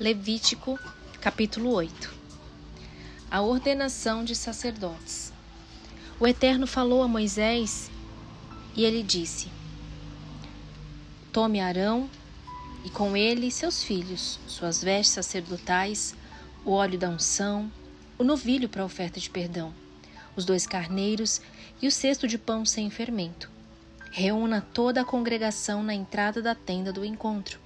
Levítico, capítulo 8 A ordenação de sacerdotes. O Eterno falou a Moisés e ele disse: Tome Arão e com ele seus filhos, suas vestes sacerdotais, o óleo da unção, o novilho para a oferta de perdão, os dois carneiros e o cesto de pão sem fermento. Reúna toda a congregação na entrada da tenda do encontro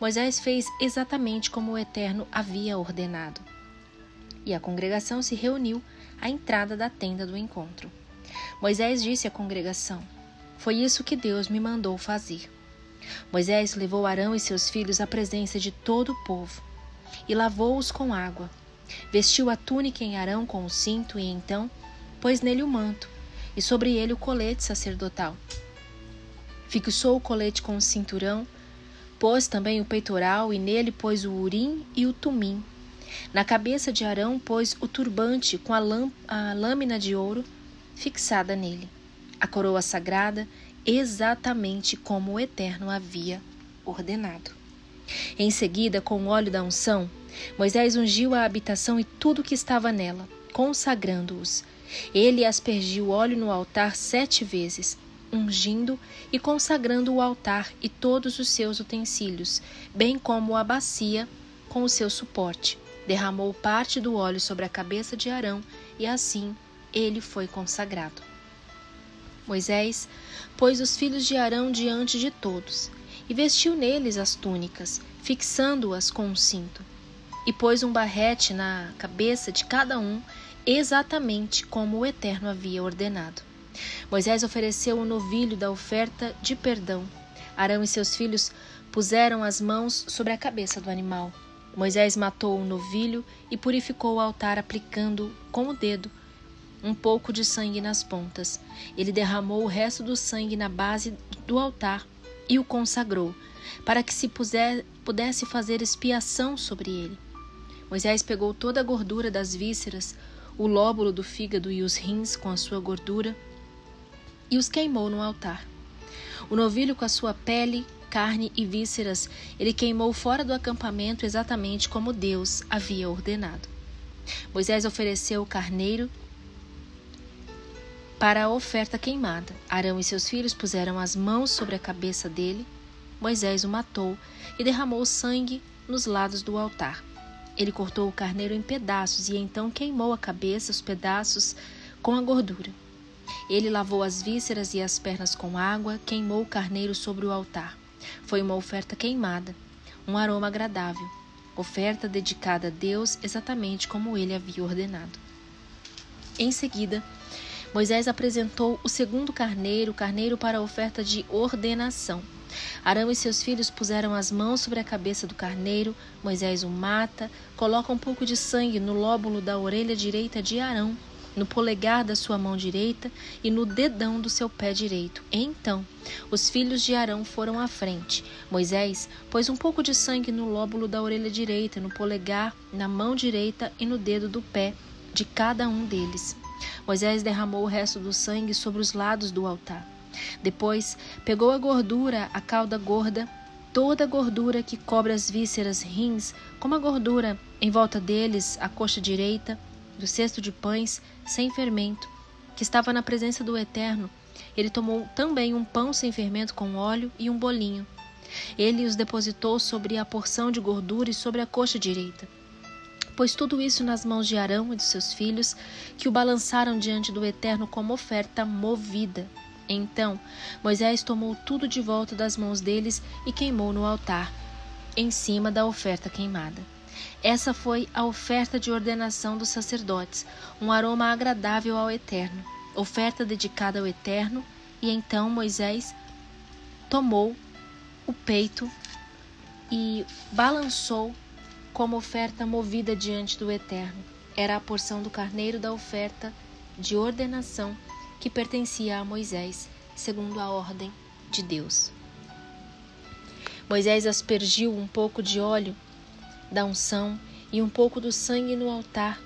Moisés fez exatamente como o Eterno havia ordenado. E a congregação se reuniu à entrada da tenda do encontro. Moisés disse à congregação: Foi isso que Deus me mandou fazer. Moisés levou Arão e seus filhos à presença de todo o povo e lavou-os com água. Vestiu a túnica em Arão com o cinto e então pôs nele o manto e sobre ele o colete sacerdotal. Fixou o colete com o cinturão Pôs também o peitoral e nele pôs o urim e o tumim. Na cabeça de Arão pôs o turbante com a, a lâmina de ouro fixada nele. A coroa sagrada, exatamente como o Eterno havia ordenado. Em seguida, com o óleo da unção, Moisés ungiu a habitação e tudo que estava nela, consagrando-os. Ele aspergiu óleo no altar sete vezes, ungindo e consagrando o altar e todos os seus utensílios, bem como a bacia com o seu suporte. Derramou parte do óleo sobre a cabeça de Arão e assim ele foi consagrado. Moisés pôs os filhos de Arão diante de todos e vestiu neles as túnicas, fixando-as com um cinto. E pôs um barrete na cabeça de cada um, exatamente como o Eterno havia ordenado. Moisés ofereceu o novilho da oferta de perdão. Arão e seus filhos puseram as mãos sobre a cabeça do animal. Moisés matou o novilho e purificou o altar aplicando com o dedo um pouco de sangue nas pontas. Ele derramou o resto do sangue na base do altar e o consagrou, para que se puser, pudesse fazer expiação sobre ele. Moisés pegou toda a gordura das vísceras, o lóbulo do fígado e os rins com a sua gordura, e os queimou no altar. O novilho com a sua pele, carne e vísceras, ele queimou fora do acampamento exatamente como Deus havia ordenado. Moisés ofereceu o carneiro para a oferta queimada. Arão e seus filhos puseram as mãos sobre a cabeça dele. Moisés o matou e derramou sangue nos lados do altar. Ele cortou o carneiro em pedaços e então queimou a cabeça, os pedaços, com a gordura. Ele lavou as vísceras e as pernas com água, queimou o carneiro sobre o altar. Foi uma oferta queimada, um aroma agradável, oferta dedicada a Deus exatamente como ele havia ordenado. Em seguida, Moisés apresentou o segundo carneiro, o carneiro para a oferta de ordenação. Arão e seus filhos puseram as mãos sobre a cabeça do carneiro, Moisés o mata, coloca um pouco de sangue no lóbulo da orelha direita de Arão no polegar da sua mão direita e no dedão do seu pé direito. Então, os filhos de Arão foram à frente. Moisés pôs um pouco de sangue no lóbulo da orelha direita, no polegar, na mão direita e no dedo do pé de cada um deles. Moisés derramou o resto do sangue sobre os lados do altar. Depois, pegou a gordura, a cauda gorda, toda a gordura que cobre as vísceras, rins, como a gordura em volta deles, a coxa direita, do cesto de pães sem fermento, que estava na presença do Eterno, ele tomou também um pão sem fermento com óleo e um bolinho. Ele os depositou sobre a porção de gordura e sobre a coxa direita. Pôs tudo isso nas mãos de Arão e dos seus filhos, que o balançaram diante do Eterno como oferta movida. Então Moisés tomou tudo de volta das mãos deles e queimou no altar, em cima da oferta queimada. Essa foi a oferta de ordenação dos sacerdotes, um aroma agradável ao Eterno, oferta dedicada ao Eterno, e então Moisés tomou o peito e balançou como oferta movida diante do Eterno. Era a porção do carneiro da oferta de ordenação que pertencia a Moisés, segundo a ordem de Deus. Moisés aspergiu um pouco de óleo da unção e um pouco do sangue no altar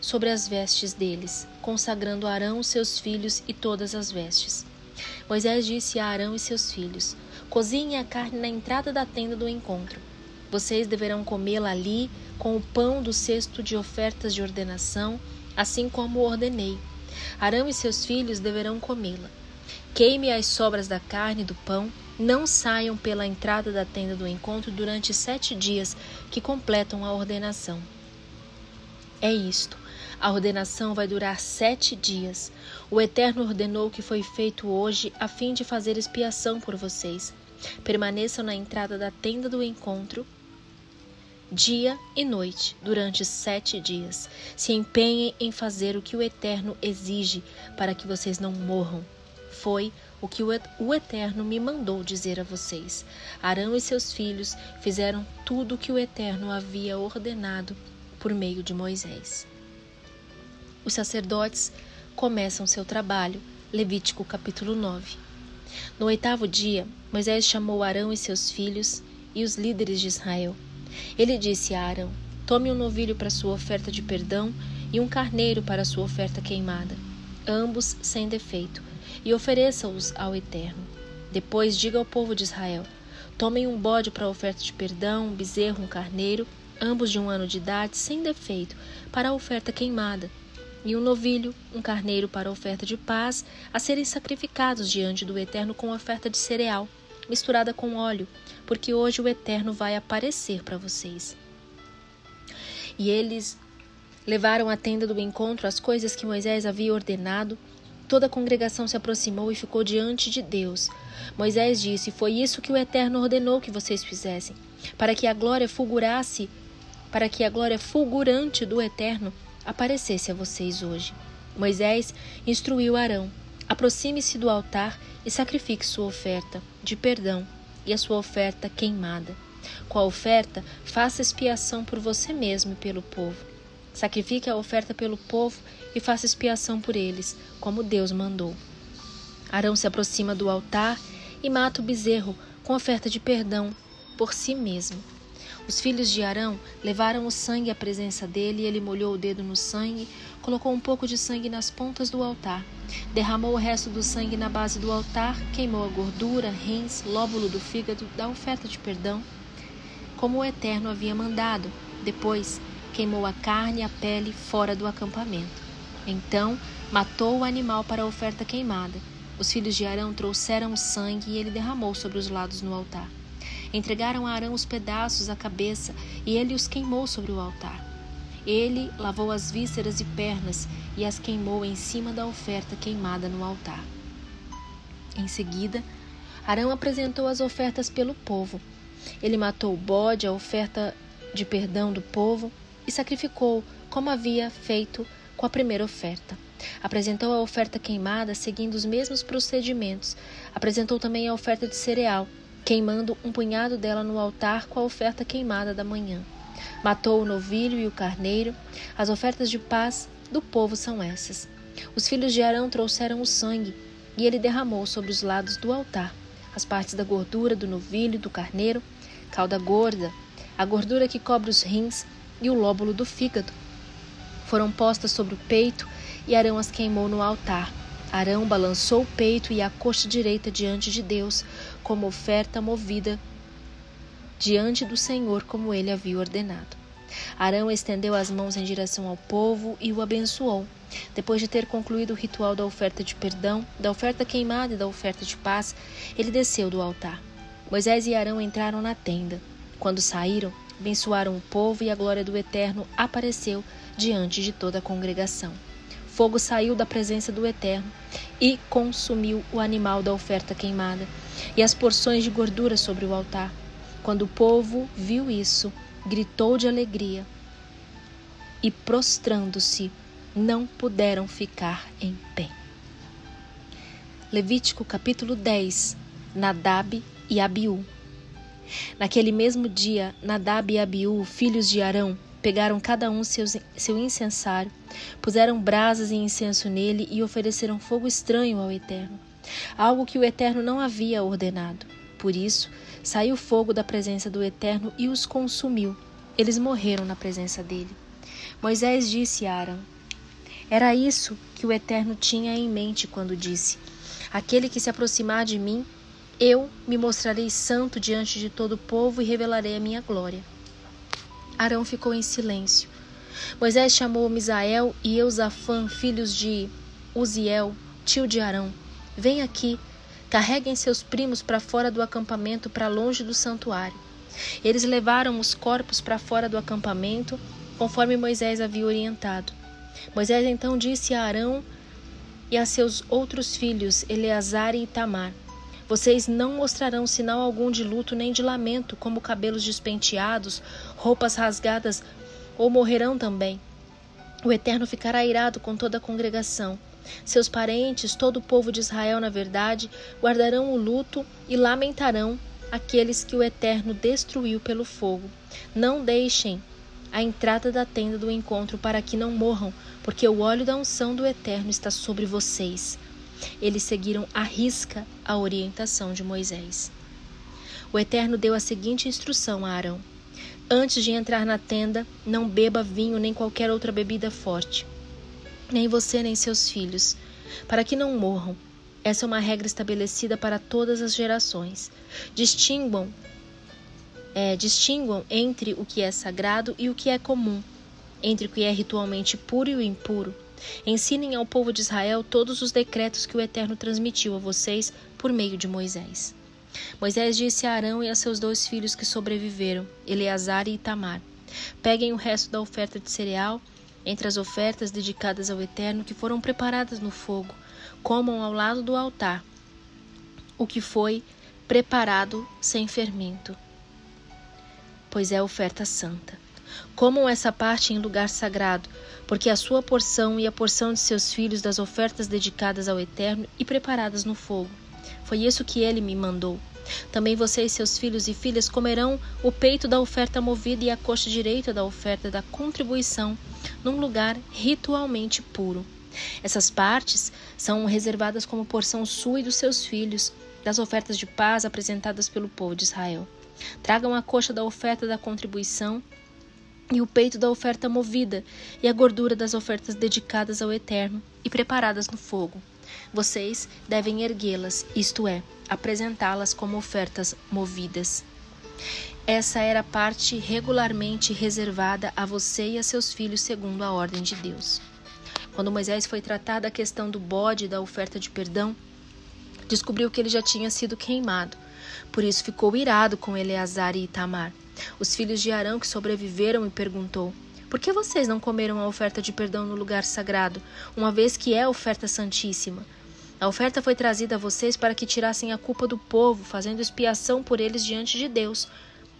sobre as vestes deles, consagrando Arão, seus filhos e todas as vestes. Moisés disse a Arão e seus filhos: Cozinhe a carne na entrada da tenda do encontro. Vocês deverão comê-la ali com o pão do cesto de ofertas de ordenação, assim como ordenei. Arão e seus filhos deverão comê-la. Queime as sobras da carne e do pão, não saiam pela entrada da tenda do encontro durante sete dias que completam a ordenação. É isto. A ordenação vai durar sete dias. O Eterno ordenou que foi feito hoje a fim de fazer expiação por vocês. Permaneçam na entrada da tenda do encontro dia e noite, durante sete dias. Se empenhem em fazer o que o Eterno exige para que vocês não morram. Foi o que o Eterno me mandou dizer a vocês. Arão e seus filhos fizeram tudo o que o Eterno havia ordenado por meio de Moisés. Os sacerdotes começam seu trabalho. Levítico capítulo 9. No oitavo dia, Moisés chamou Arão e seus filhos e os líderes de Israel. Ele disse a Arão: Tome um novilho para sua oferta de perdão e um carneiro para sua oferta queimada, ambos sem defeito, e ofereça-os ao Eterno. Depois diga ao povo de Israel: Tomem um bode para oferta de perdão, um bezerro, um carneiro, ambos de um ano de idade, sem defeito, para a oferta queimada, e um novilho, um carneiro para a oferta de paz, a serem sacrificados diante do Eterno com oferta de cereal, misturada com óleo, porque hoje o Eterno vai aparecer para vocês. E eles levaram à tenda do encontro as coisas que Moisés havia ordenado. Toda a congregação se aproximou e ficou diante de Deus. Moisés disse: Foi isso que o Eterno ordenou que vocês fizessem, para que a glória fulgurasse, para que a glória fulgurante do Eterno aparecesse a vocês hoje. Moisés instruiu Arão: aproxime-se do altar e sacrifique sua oferta de perdão e a sua oferta queimada. Com a oferta, faça expiação por você mesmo e pelo povo. Sacrifique a oferta pelo povo e faça expiação por eles, como Deus mandou. Arão se aproxima do altar e mata o bezerro com oferta de perdão por si mesmo. Os filhos de Arão levaram o sangue à presença dele e ele molhou o dedo no sangue, colocou um pouco de sangue nas pontas do altar, derramou o resto do sangue na base do altar, queimou a gordura, rins, lóbulo do fígado da oferta de perdão, como o Eterno havia mandado. Depois, queimou a carne e a pele fora do acampamento. Então, matou o animal para a oferta queimada. Os filhos de Arão trouxeram o sangue e ele derramou sobre os lados no altar. Entregaram a Arão os pedaços, a cabeça, e ele os queimou sobre o altar. Ele lavou as vísceras e pernas e as queimou em cima da oferta queimada no altar. Em seguida, Arão apresentou as ofertas pelo povo. Ele matou o bode, a oferta de perdão do povo, e sacrificou, como havia feito com a primeira oferta. Apresentou a oferta queimada seguindo os mesmos procedimentos. Apresentou também a oferta de cereal, queimando um punhado dela no altar com a oferta queimada da manhã. Matou o novilho e o carneiro. As ofertas de paz do povo são essas. Os filhos de Arão trouxeram o sangue, e ele derramou sobre os lados do altar as partes da gordura do novilho e do carneiro, cauda gorda, a gordura que cobre os rins e o lóbulo do fígado. Foram postas sobre o peito, e Arão as queimou no altar. Arão balançou o peito e a coxa direita diante de Deus, como oferta movida diante do Senhor, como ele havia ordenado. Arão estendeu as mãos em direção ao povo e o abençoou. Depois de ter concluído o ritual da oferta de perdão, da oferta queimada e da oferta de paz, ele desceu do altar. Moisés e Arão entraram na tenda. Quando saíram, abençoaram o povo e a glória do Eterno apareceu diante de toda a congregação fogo saiu da presença do Eterno e consumiu o animal da oferta queimada e as porções de gordura sobre o altar. Quando o povo viu isso, gritou de alegria e, prostrando-se, não puderam ficar em pé. Levítico capítulo 10 Nadab e Abiú Naquele mesmo dia, Nadab e Abiú, filhos de Arão, Pegaram cada um seu, seu incensário, puseram brasas e incenso nele e ofereceram fogo estranho ao Eterno, algo que o Eterno não havia ordenado. Por isso, saiu fogo da presença do Eterno e os consumiu. Eles morreram na presença dele. Moisés disse a Arão: Era isso que o Eterno tinha em mente quando disse: Aquele que se aproximar de mim, Eu me mostrarei santo diante de todo o povo e revelarei a minha glória. Arão ficou em silêncio. Moisés chamou Misael e Eusafã, filhos de Uziel, tio de Arão. Vem aqui, carreguem seus primos para fora do acampamento, para longe do santuário. Eles levaram os corpos para fora do acampamento, conforme Moisés havia orientado. Moisés então disse a Arão e a seus outros filhos, Eleazar e Itamar: Vocês não mostrarão sinal algum de luto nem de lamento, como cabelos despenteados, roupas rasgadas, ou morrerão também. O Eterno ficará irado com toda a congregação. Seus parentes, todo o povo de Israel, na verdade, guardarão o luto e lamentarão aqueles que o Eterno destruiu pelo fogo. Não deixem a entrada da tenda do encontro para que não morram, porque o óleo da unção do Eterno está sobre vocês. Eles seguiram à risca a orientação de Moisés. O Eterno deu a seguinte instrução a Arão: Antes de entrar na tenda, não beba vinho nem qualquer outra bebida forte nem você nem seus filhos, para que não morram. Essa é uma regra estabelecida para todas as gerações. Distinguam, é, distinguam entre o que é sagrado e o que é comum, entre o que é ritualmente puro e o impuro. Ensinem ao povo de Israel todos os decretos que o Eterno transmitiu a vocês por meio de Moisés. Moisés disse a Arão e a seus dois filhos que sobreviveram, Eleazar e Itamar: Peguem o resto da oferta de cereal entre as ofertas dedicadas ao Eterno que foram preparadas no fogo, comam ao lado do altar o que foi preparado sem fermento, pois é oferta santa. Comam essa parte em lugar sagrado, porque a sua porção e a porção de seus filhos das ofertas dedicadas ao Eterno e preparadas no fogo. Foi isso que ele me mandou. Também você e seus filhos e filhas comerão o peito da oferta movida e a coxa direita da oferta da contribuição, num lugar ritualmente puro. Essas partes são reservadas como porção sua e dos seus filhos, das ofertas de paz apresentadas pelo povo de Israel. Tragam a coxa da oferta da contribuição e o peito da oferta movida, e a gordura das ofertas dedicadas ao Eterno e preparadas no fogo. Vocês devem erguê-las, isto é, apresentá-las como ofertas movidas. Essa era a parte regularmente reservada a você e a seus filhos, segundo a ordem de Deus. Quando Moisés foi tratar da questão do bode da oferta de perdão, descobriu que ele já tinha sido queimado. Por isso ficou irado com Eleazar e Itamar, os filhos de Arão que sobreviveram, e perguntou: Por que vocês não comeram a oferta de perdão no lugar sagrado, uma vez que é oferta santíssima? A oferta foi trazida a vocês para que tirassem a culpa do povo, fazendo expiação por eles diante de Deus.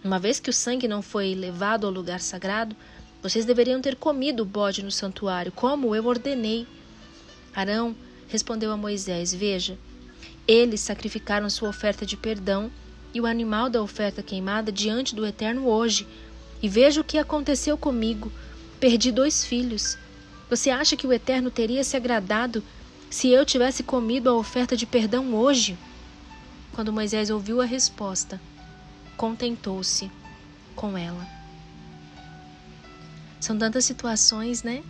Uma vez que o sangue não foi levado ao lugar sagrado, vocês deveriam ter comido o bode no santuário, como eu ordenei. Arão respondeu a Moisés: Veja, eles sacrificaram sua oferta de perdão e o animal da oferta queimada diante do Eterno hoje. E veja o que aconteceu comigo. Perdi dois filhos. Você acha que o Eterno teria se agradado se eu tivesse comido a oferta de perdão hoje? Quando Moisés ouviu a resposta, contentou-se com ela. São tantas situações, né,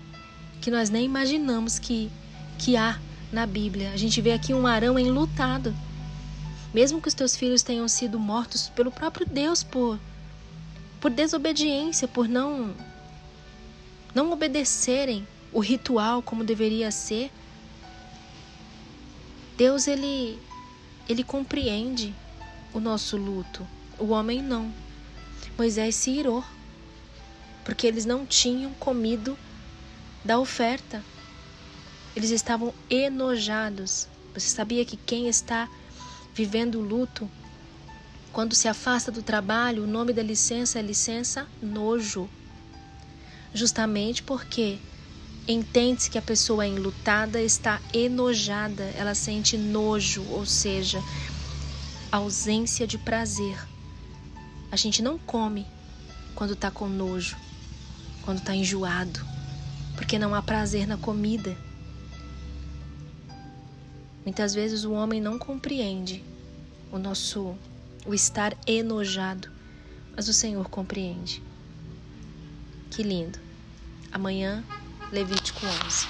que nós nem imaginamos que que há na Bíblia. A gente vê aqui um Arão enlutado. Mesmo que os teus filhos tenham sido mortos pelo próprio Deus por por desobediência, por não não obedecerem o ritual como deveria ser, Deus ele ele compreende o nosso luto. O homem não. Moisés se irou porque eles não tinham comido da oferta. Eles estavam enojados. Você sabia que quem está vivendo luto, quando se afasta do trabalho, o nome da licença é licença nojo. Justamente porque Entende-se que a pessoa enlutada está enojada, ela sente nojo, ou seja, ausência de prazer. A gente não come quando está com nojo, quando está enjoado, porque não há prazer na comida. Muitas vezes o homem não compreende o nosso o estar enojado, mas o Senhor compreende. Que lindo. Amanhã Levítico 11.